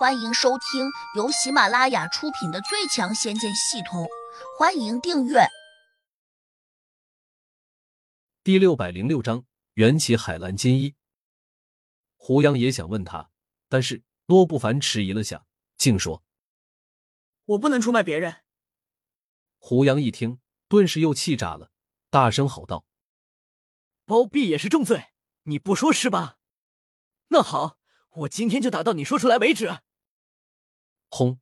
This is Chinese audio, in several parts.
欢迎收听由喜马拉雅出品的《最强仙剑系统》，欢迎订阅。第六百零六章缘起海蓝金衣。胡杨也想问他，但是洛不凡迟疑了下，竟说：“我不能出卖别人。”胡杨一听，顿时又气炸了，大声吼道：“包庇也是重罪，你不说是吧？那好，我今天就打到你说出来为止。”轰！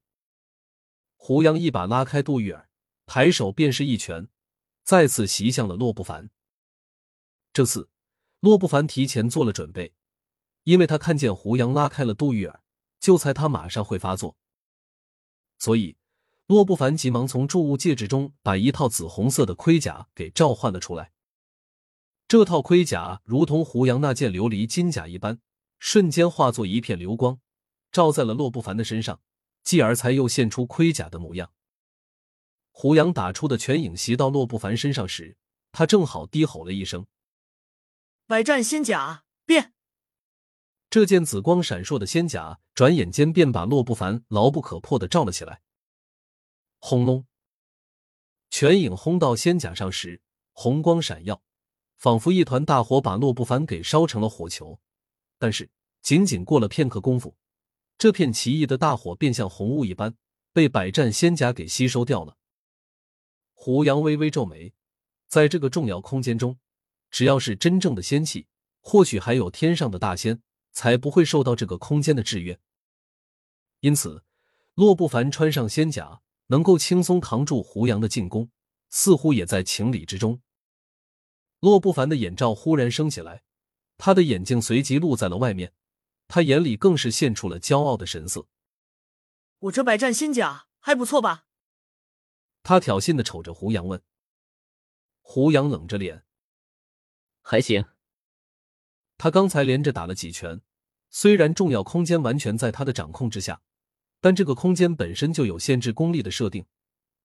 胡杨一把拉开杜玉儿，抬手便是一拳，再次袭向了洛不凡。这次，洛不凡提前做了准备，因为他看见胡杨拉开了杜玉儿，就猜他马上会发作，所以洛不凡急忙从铸物戒指中把一套紫红色的盔甲给召唤了出来。这套盔甲如同胡杨那件琉璃金甲一般，瞬间化作一片流光，照在了洛不凡的身上。继而才又现出盔甲的模样。胡杨打出的拳影袭到洛不凡身上时，他正好低吼了一声：“百战仙甲变！”这件紫光闪烁的仙甲，转眼间便把洛不凡牢不可破的罩了起来。轰隆！拳影轰到仙甲上时，红光闪耀，仿佛一团大火把洛不凡给烧成了火球。但是，仅仅过了片刻功夫。这片奇异的大火便像红雾一般，被百战仙甲给吸收掉了。胡杨微微皱眉，在这个重要空间中，只要是真正的仙气，或许还有天上的大仙，才不会受到这个空间的制约。因此，洛不凡穿上仙甲，能够轻松扛住胡杨的进攻，似乎也在情理之中。洛不凡的眼罩忽然升起来，他的眼睛随即露在了外面。他眼里更是现出了骄傲的神色。我这百战仙甲还不错吧？他挑衅的瞅着胡杨问。胡杨冷着脸，还行。他刚才连着打了几拳，虽然重要空间完全在他的掌控之下，但这个空间本身就有限制功力的设定，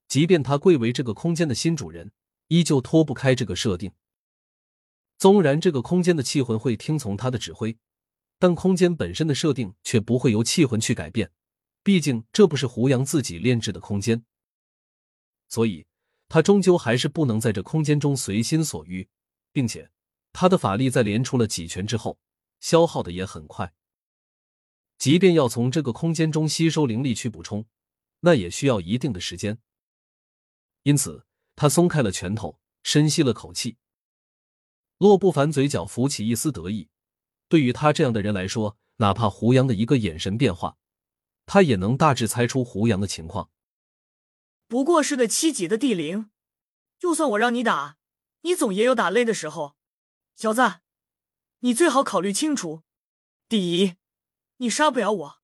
即便他贵为这个空间的新主人，依旧脱不开这个设定。纵然这个空间的气魂会听从他的指挥。但空间本身的设定却不会由气魂去改变，毕竟这不是胡杨自己炼制的空间，所以他终究还是不能在这空间中随心所欲，并且他的法力在连出了几拳之后，消耗的也很快。即便要从这个空间中吸收灵力去补充，那也需要一定的时间。因此，他松开了拳头，深吸了口气。洛不凡嘴角浮起一丝得意。对于他这样的人来说，哪怕胡杨的一个眼神变化，他也能大致猜出胡杨的情况。不过是个七级的地灵，就算我让你打，你总也有打累的时候。小子，你最好考虑清楚：第一，你杀不了我，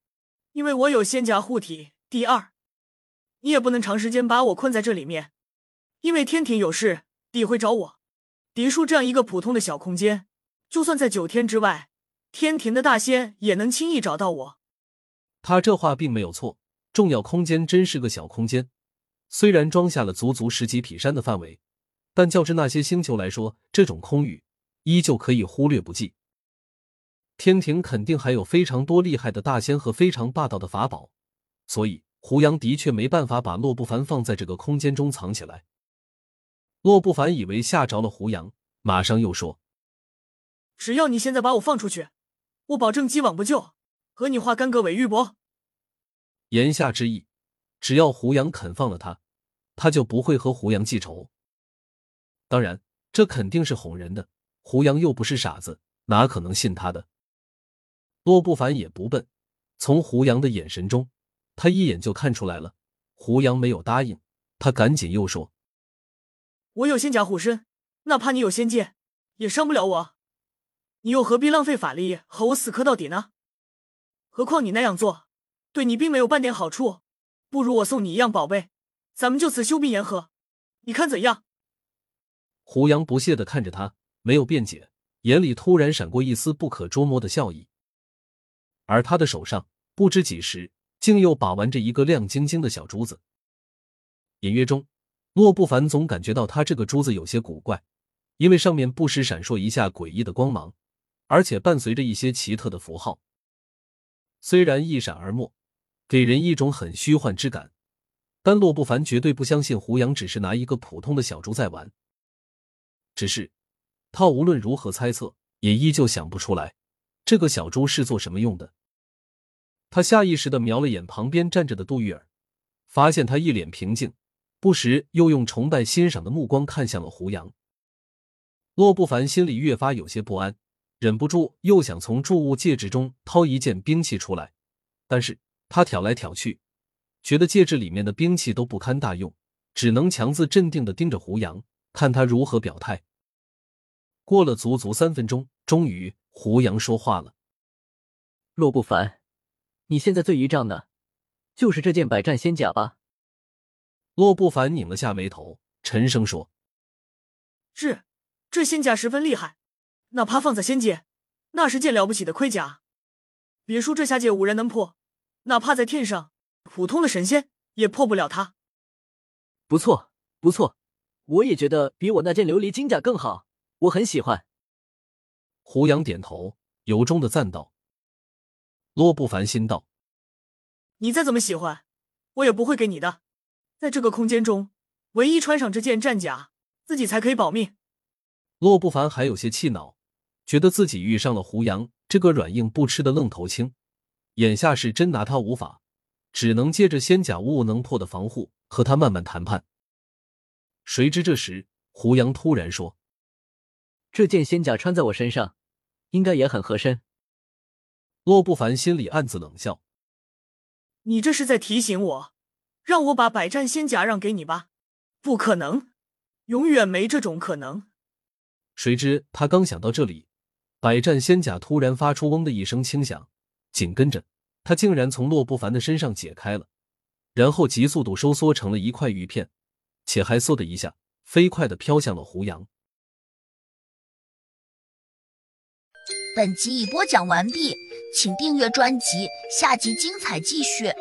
因为我有仙甲护体；第二，你也不能长时间把我困在这里面，因为天庭有事，地会找我。嫡树这样一个普通的小空间，就算在九天之外。天庭的大仙也能轻易找到我。他这话并没有错，重要空间真是个小空间，虽然装下了足足十几匹山的范围，但较之那些星球来说，这种空域依旧可以忽略不计。天庭肯定还有非常多厉害的大仙和非常霸道的法宝，所以胡杨的确没办法把洛不凡放在这个空间中藏起来。洛不凡以为吓着了胡杨，马上又说：“只要你现在把我放出去。”我保证既往不咎，和你化干戈为玉帛。言下之意，只要胡杨肯放了他，他就不会和胡杨记仇。当然，这肯定是哄人的。胡杨又不是傻子，哪可能信他的？洛不凡也不笨，从胡杨的眼神中，他一眼就看出来了。胡杨没有答应，他赶紧又说：“我有仙甲护身，哪怕你有仙剑，也伤不了我。”你又何必浪费法力和我死磕到底呢？何况你那样做，对你并没有半点好处。不如我送你一样宝贝，咱们就此休兵言和，你看怎样？胡杨不屑的看着他，没有辩解，眼里突然闪过一丝不可捉摸的笑意。而他的手上，不知几时竟又把玩着一个亮晶晶的小珠子。隐约中，洛不凡总感觉到他这个珠子有些古怪，因为上面不时闪烁一下诡异的光芒。而且伴随着一些奇特的符号，虽然一闪而没，给人一种很虚幻之感。但洛不凡绝对不相信胡杨只是拿一个普通的小猪在玩。只是他无论如何猜测，也依旧想不出来这个小猪是做什么用的。他下意识的瞄了眼旁边站着的杜玉儿，发现他一脸平静，不时又用崇拜欣赏的目光看向了胡杨。洛不凡心里越发有些不安，忍不住又想从注物戒指中掏一件兵器出来，但是他挑来挑去。觉得戒指里面的兵器都不堪大用，只能强自镇定的盯着胡杨，看他如何表态。过了足足三分钟，终于胡杨说话了：“洛不凡，你现在最依仗的，就是这件百战仙甲吧？”洛不凡拧了下眉头，沉声说：“是，这仙甲十分厉害，哪怕放在仙界，那是件了不起的盔甲。别说这下界无人能破，哪怕在天上。”普通的神仙也破不了它。不错，不错，我也觉得比我那件琉璃金甲更好，我很喜欢。胡杨点头，由衷的赞道。洛不凡心道：你再怎么喜欢，我也不会给你的。在这个空间中，唯一穿上这件战甲，自己才可以保命。洛不凡还有些气恼，觉得自己遇上了胡杨这个软硬不吃的愣头青，眼下是真拿他无法。只能借着仙甲无能破的防护和他慢慢谈判。谁知这时胡杨突然说：“这件仙甲穿在我身上，应该也很合身。”洛不凡心里暗自冷笑：“你这是在提醒我，让我把百战仙甲让给你吧？不可能，永远没这种可能。”谁知他刚想到这里，百战仙甲突然发出“嗡”的一声轻响，紧跟着。他竟然从洛不凡的身上解开了，然后急速度收缩成了一块玉片，且还嗖的一下飞快的飘向了胡杨。本集已播讲完毕，请订阅专辑，下集精彩继续。